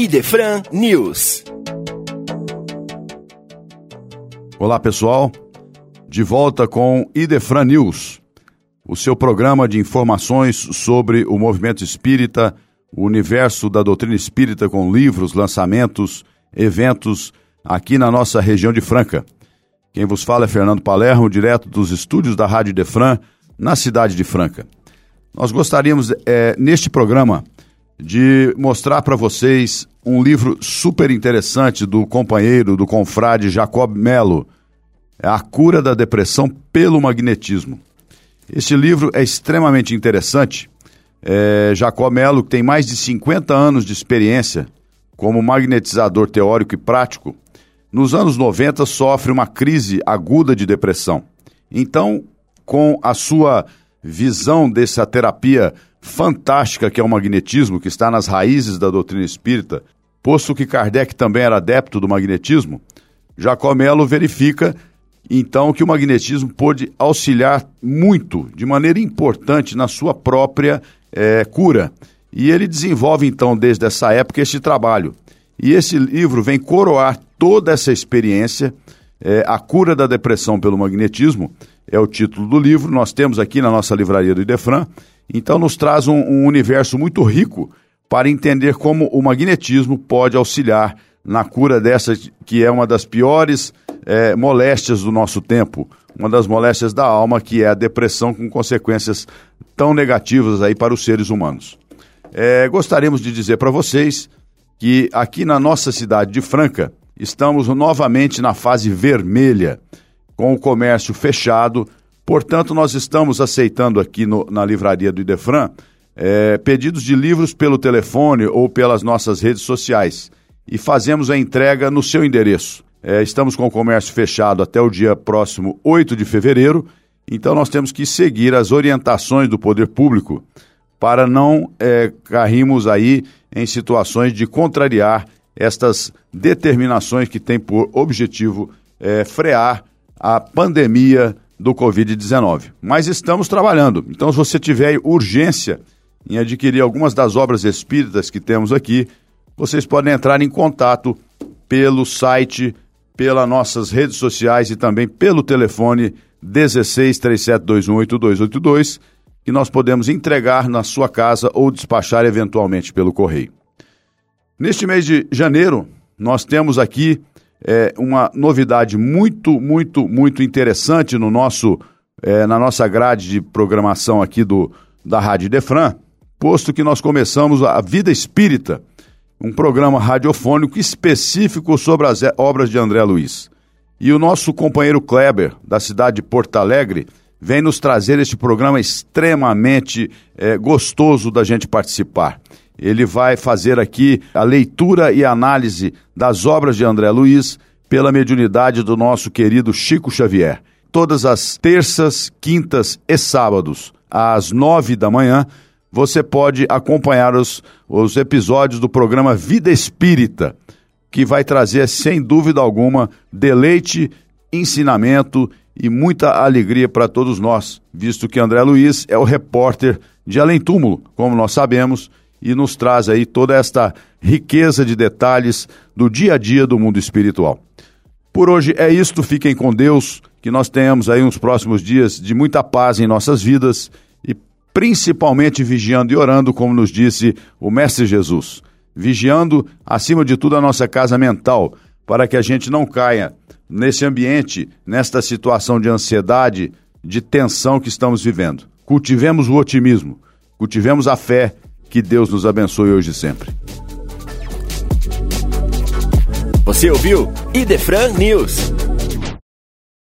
Idefran News. Olá, pessoal. De volta com Idefran News, o seu programa de informações sobre o movimento espírita, o universo da doutrina espírita com livros, lançamentos, eventos aqui na nossa região de Franca. Quem vos fala é Fernando Palermo, direto dos estúdios da Rádio Defran, na cidade de Franca. Nós gostaríamos, é, neste programa, de mostrar para vocês um livro super interessante do companheiro, do confrade Jacob Melo, é A Cura da Depressão pelo Magnetismo. Este livro é extremamente interessante. É, Jacob que tem mais de 50 anos de experiência como magnetizador teórico e prático, nos anos 90 sofre uma crise aguda de depressão. Então, com a sua visão dessa terapia fantástica que é o magnetismo, que está nas raízes da doutrina espírita, posto que Kardec também era adepto do magnetismo, Jacó Melo verifica então que o magnetismo pôde auxiliar muito, de maneira importante, na sua própria é, cura. E ele desenvolve então desde essa época este trabalho. E esse livro vem coroar toda essa experiência, é, A Cura da Depressão pelo Magnetismo, é o título do livro. Nós temos aqui na nossa livraria do Idefran. Então, nos traz um, um universo muito rico para entender como o magnetismo pode auxiliar na cura dessa que é uma das piores é, moléstias do nosso tempo, uma das moléstias da alma, que é a depressão, com consequências tão negativas aí para os seres humanos. É, gostaríamos de dizer para vocês que aqui na nossa cidade de Franca estamos novamente na fase vermelha com o comércio fechado. Portanto, nós estamos aceitando aqui no, na livraria do Idefran é, pedidos de livros pelo telefone ou pelas nossas redes sociais e fazemos a entrega no seu endereço. É, estamos com o comércio fechado até o dia próximo 8 de fevereiro, então nós temos que seguir as orientações do poder público para não é, cairmos aí em situações de contrariar estas determinações que têm por objetivo é, frear a pandemia do Covid-19. Mas estamos trabalhando. Então, se você tiver urgência em adquirir algumas das obras espíritas que temos aqui, vocês podem entrar em contato pelo site, pelas nossas redes sociais e também pelo telefone 16 8282 que nós podemos entregar na sua casa ou despachar eventualmente pelo correio. Neste mês de janeiro, nós temos aqui é, uma novidade muito, muito, muito interessante no nosso, é, na nossa grade de programação aqui do, da Rádio Defran, posto que nós começamos a Vida Espírita, um programa radiofônico específico sobre as obras de André Luiz. E o nosso companheiro Kleber, da cidade de Porto Alegre, vem nos trazer este programa extremamente é, gostoso da gente participar. Ele vai fazer aqui a leitura e análise das obras de André Luiz pela mediunidade do nosso querido Chico Xavier. Todas as terças, quintas e sábados, às nove da manhã, você pode acompanhar os, os episódios do programa Vida Espírita, que vai trazer, sem dúvida alguma, deleite, ensinamento e muita alegria para todos nós, visto que André Luiz é o repórter de Além Túmulo, como nós sabemos, e nos traz aí toda esta riqueza de detalhes do dia a dia do mundo espiritual. Por hoje é isto, fiquem com Deus, que nós tenhamos aí uns próximos dias de muita paz em nossas vidas e principalmente vigiando e orando, como nos disse o Mestre Jesus. Vigiando, acima de tudo, a nossa casa mental, para que a gente não caia nesse ambiente, nesta situação de ansiedade, de tensão que estamos vivendo. Cultivemos o otimismo, cultivemos a fé que Deus nos abençoe hoje e sempre. Você ouviu Idefran News.